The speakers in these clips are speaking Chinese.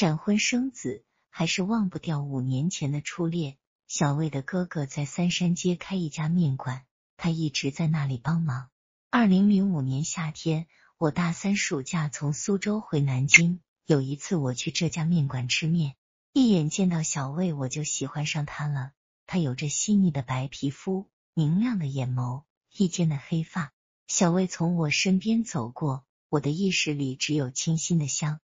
闪婚生子，还是忘不掉五年前的初恋。小魏的哥哥在三山街开一家面馆，他一直在那里帮忙。二零零五年夏天，我大三暑假从苏州回南京，有一次我去这家面馆吃面，一眼见到小魏，我就喜欢上他了。他有着细腻的白皮肤，明亮的眼眸，一肩的黑发。小魏从我身边走过，我的意识里只有清新的香。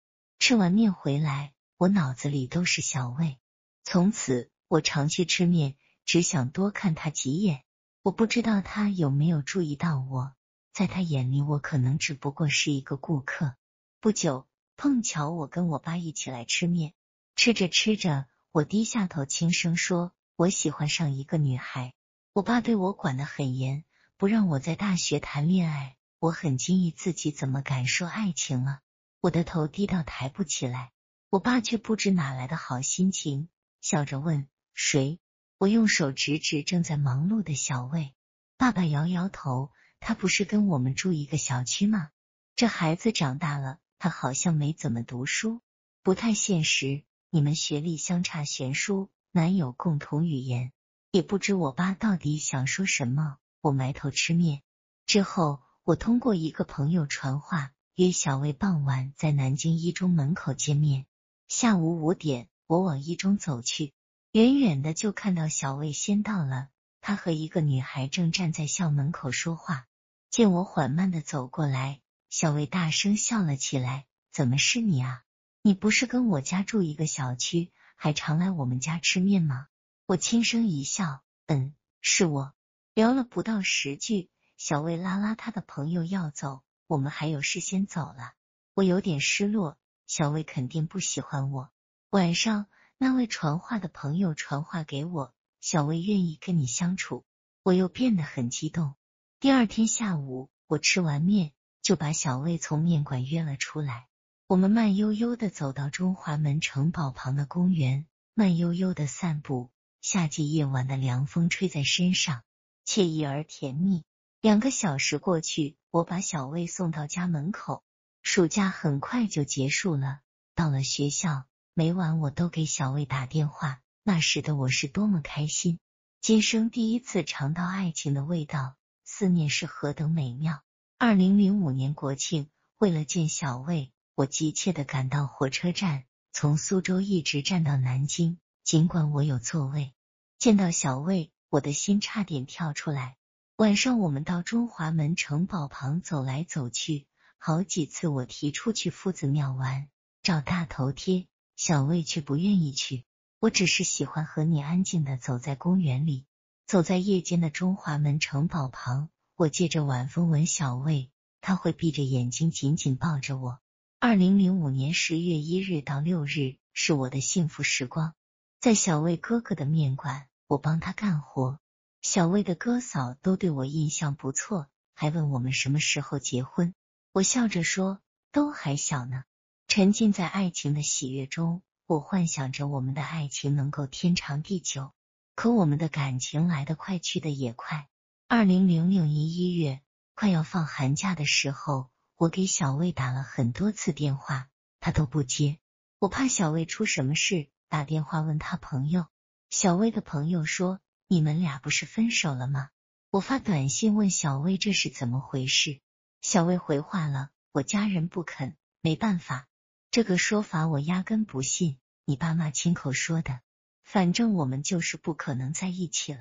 吃完面回来，我脑子里都是小魏。从此。我常去吃面，只想多看他几眼。我不知道他有没有注意到我，在他眼里，我可能只不过是一个顾客。不久，碰巧我跟我爸一起来吃面，吃着吃着，我低下头轻声说：“我喜欢上一个女孩。”我爸对我管得很严，不让我在大学谈恋爱。我很惊异自己怎么敢说爱情了。我的头低到抬不起来，我爸却不知哪来的好心情，笑着问。谁？我用手指指正在忙碌的小魏。爸爸摇摇头，他不是跟我们住一个小区吗？这孩子长大了，他好像没怎么读书，不太现实。你们学历相差悬殊，难有共同语言。也不知我爸到底想说什么。我埋头吃面。之后，我通过一个朋友传话，约小魏傍晚在南京一中门口见面。下午五点，我往一中走去。远远的就看到小魏先到了，他和一个女孩正站在校门口说话。见我缓慢的走过来，小魏大声笑了起来：“怎么是你啊？你不是跟我家住一个小区，还常来我们家吃面吗？”我轻声一笑：“嗯，是我。”聊了不到十句，小魏拉拉他的朋友要走，我们还有事先走了。我有点失落，小魏肯定不喜欢我。晚上。那位传话的朋友传话给我，小魏愿意跟你相处，我又变得很激动。第二天下午，我吃完面就把小魏从面馆约了出来。我们慢悠悠的走到中华门城堡旁的公园，慢悠悠的散步。夏季夜晚的凉风吹在身上，惬意而甜蜜。两个小时过去，我把小魏送到家门口。暑假很快就结束了，到了学校。每晚我都给小魏打电话，那时的我是多么开心！今生第一次尝到爱情的味道，思念是何等美妙。二零零五年国庆，为了见小魏，我急切的赶到火车站，从苏州一直站到南京。尽管我有座位，见到小魏，我的心差点跳出来。晚上我们到中华门城堡旁走来走去，好几次我提出去夫子庙玩，找大头贴。小魏却不愿意去，我只是喜欢和你安静的走在公园里，走在夜间的中华门城堡旁。我借着晚风吻小魏，他会闭着眼睛紧紧抱着我。二零零五年十月一日到六日是我的幸福时光，在小魏哥哥的面馆，我帮他干活。小魏的哥嫂都对我印象不错，还问我们什么时候结婚。我笑着说，都还小呢。沉浸在爱情的喜悦中，我幻想着我们的爱情能够天长地久。可我们的感情来得快，去的也快。二零零六年一月，快要放寒假的时候，我给小魏打了很多次电话，他都不接。我怕小魏出什么事，打电话问他朋友。小魏的朋友说：“你们俩不是分手了吗？”我发短信问小魏这是怎么回事，小魏回话了：“我家人不肯，没办法。”这个说法我压根不信，你爸妈亲口说的。反正我们就是不可能在一起了。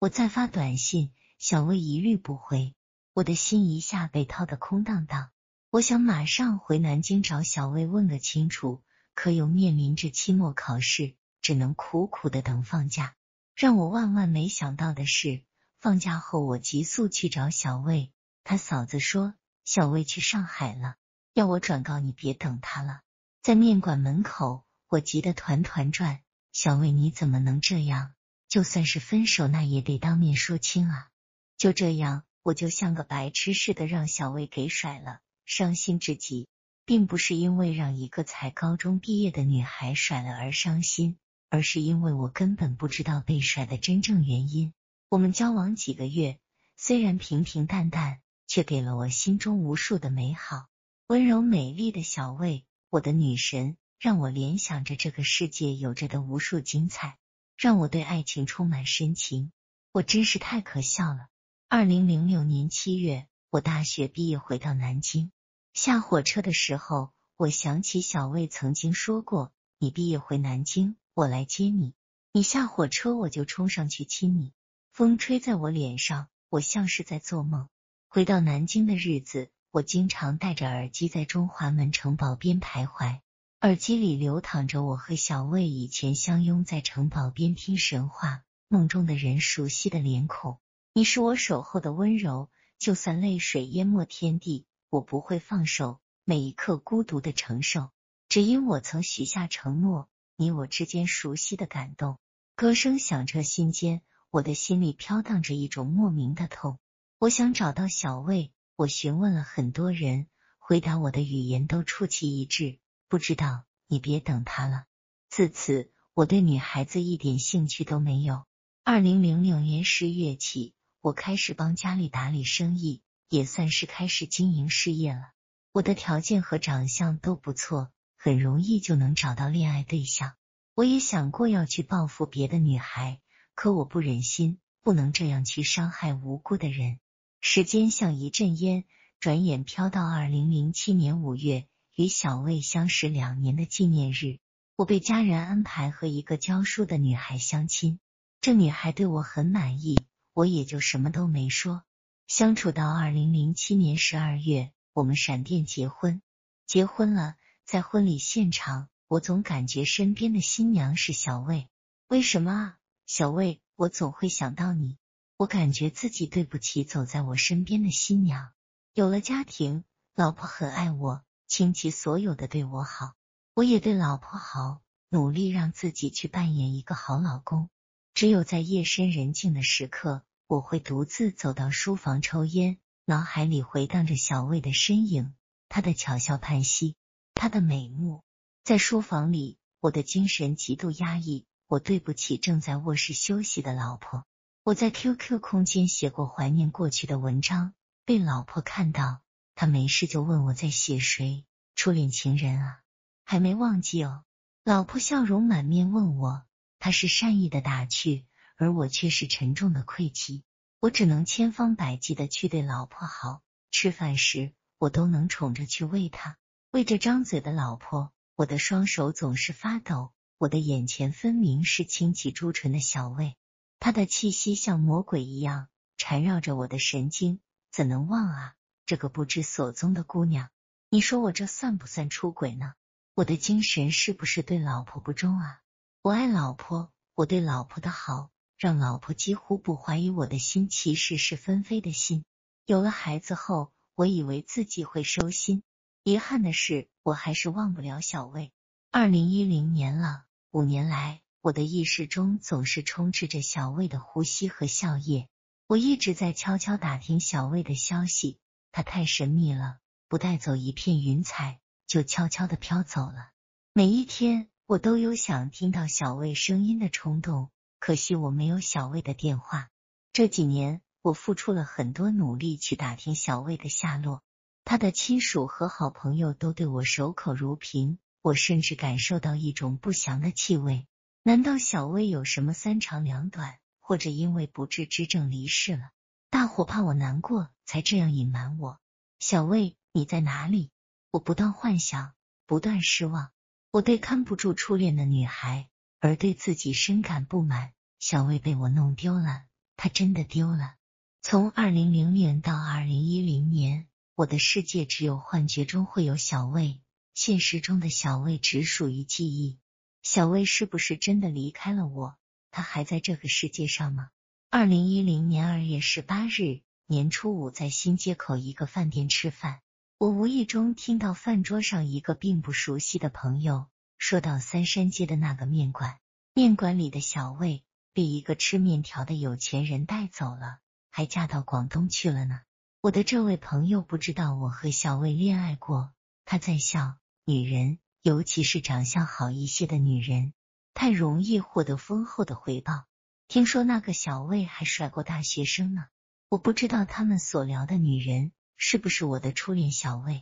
我再发短信，小魏一律不回，我的心一下被掏得空荡荡。我想马上回南京找小魏问个清楚，可又面临着期末考试，只能苦苦的等放假。让我万万没想到的是，放假后我急速去找小魏，他嫂子说小魏去上海了，要我转告你别等他了。在面馆门口，我急得团团转。小魏，你怎么能这样？就算是分手，那也得当面说清啊！就这样，我就像个白痴似的让小魏给甩了，伤心至极。并不是因为让一个才高中毕业的女孩甩了而伤心，而是因为我根本不知道被甩的真正原因。我们交往几个月，虽然平平淡淡，却给了我心中无数的美好。温柔美丽的小魏。我的女神让我联想着这个世界有着的无数精彩，让我对爱情充满深情。我真是太可笑了。二零零六年七月，我大学毕业回到南京，下火车的时候，我想起小魏曾经说过：“你毕业回南京，我来接你。你下火车，我就冲上去亲你。”风吹在我脸上，我像是在做梦。回到南京的日子，我经常戴着耳机在中华门城堡边徘徊，耳机里流淌着我和小魏以前相拥在城堡边听神话梦中的人熟悉的脸孔。你是我守候的温柔，就算泪水淹没天地，我不会放手。每一刻孤独的承受，只因我曾许下承诺。你我之间熟悉的感动，歌声响彻心间，我的心里飘荡着一种莫名的痛。我想找到小魏，我询问了很多人，回答我的语言都出奇一致，不知道。你别等他了。自此，我对女孩子一点兴趣都没有。二零零六年十月起。我开始帮家里打理生意，也算是开始经营事业了。我的条件和长相都不错，很容易就能找到恋爱对象。我也想过要去报复别的女孩，可我不忍心，不能这样去伤害无辜的人。时间像一阵烟，转眼飘到二零零七年五月，与小魏相识两年的纪念日，我被家人安排和一个教书的女孩相亲。这女孩对我很满意。我也就什么都没说。相处到二零零七年十二月，我们闪电结婚。结婚了，在婚礼现场，我总感觉身边的新娘是小魏。为什么啊？小魏，我总会想到你。我感觉自己对不起走在我身边的新娘。有了家庭，老婆很爱我，倾其所有的对我好。我也对老婆好，努力让自己去扮演一个好老公。只有在夜深人静的时刻，我会独自走到书房抽烟，脑海里回荡着小魏的身影，他的巧笑盼兮，他的美目。在书房里，我的精神极度压抑，我对不起正在卧室休息的老婆。我在 QQ 空间写过怀念过去的文章，被老婆看到，她没事就问我在写谁，初恋情人啊，还没忘记哦。老婆笑容满面问我。他是善意的打趣，而我却是沉重的愧疚。我只能千方百计的去对老婆好，吃饭时我都能宠着去喂她。为着张嘴的老婆，我的双手总是发抖。我的眼前分明是轻启朱唇的小魏，他的气息像魔鬼一样缠绕着我的神经，怎能忘啊？这个不知所踪的姑娘，你说我这算不算出轨呢？我的精神是不是对老婆不忠啊？我爱老婆，我对老婆的好，让老婆几乎不怀疑我的心其实是纷飞的心。有了孩子后，我以为自己会收心，遗憾的是，我还是忘不了小魏。二零一零年了，五年来，我的意识中总是充斥着小魏的呼吸和笑靥。我一直在悄悄打听小魏的消息，他太神秘了，不带走一片云彩，就悄悄的飘走了。每一天。我都有想听到小魏声音的冲动，可惜我没有小魏的电话。这几年，我付出了很多努力去打听小魏的下落，他的亲属和好朋友都对我守口如瓶，我甚至感受到一种不祥的气味。难道小魏有什么三长两短，或者因为不治之症离世了？大伙怕我难过，才这样隐瞒我。小魏，你在哪里？我不断幻想，不断失望。我对看不住初恋的女孩，而对自己深感不满。小魏被我弄丢了，他真的丢了。从二零零年到二零一零年，我的世界只有幻觉中会有小魏，现实中的小魏只属于记忆。小魏是不是真的离开了我？他还在这个世界上吗？二零一零年二月十八日，年初五，在新街口一个饭店吃饭。我无意中听到饭桌上一个并不熟悉的朋友说到三山街的那个面馆，面馆里的小魏被一个吃面条的有钱人带走了，还嫁到广东去了呢。我的这位朋友不知道我和小魏恋爱过，他在笑。女人，尤其是长相好一些的女人，太容易获得丰厚的回报。听说那个小魏还甩过大学生呢，我不知道他们所聊的女人。是不是我的初恋小魏？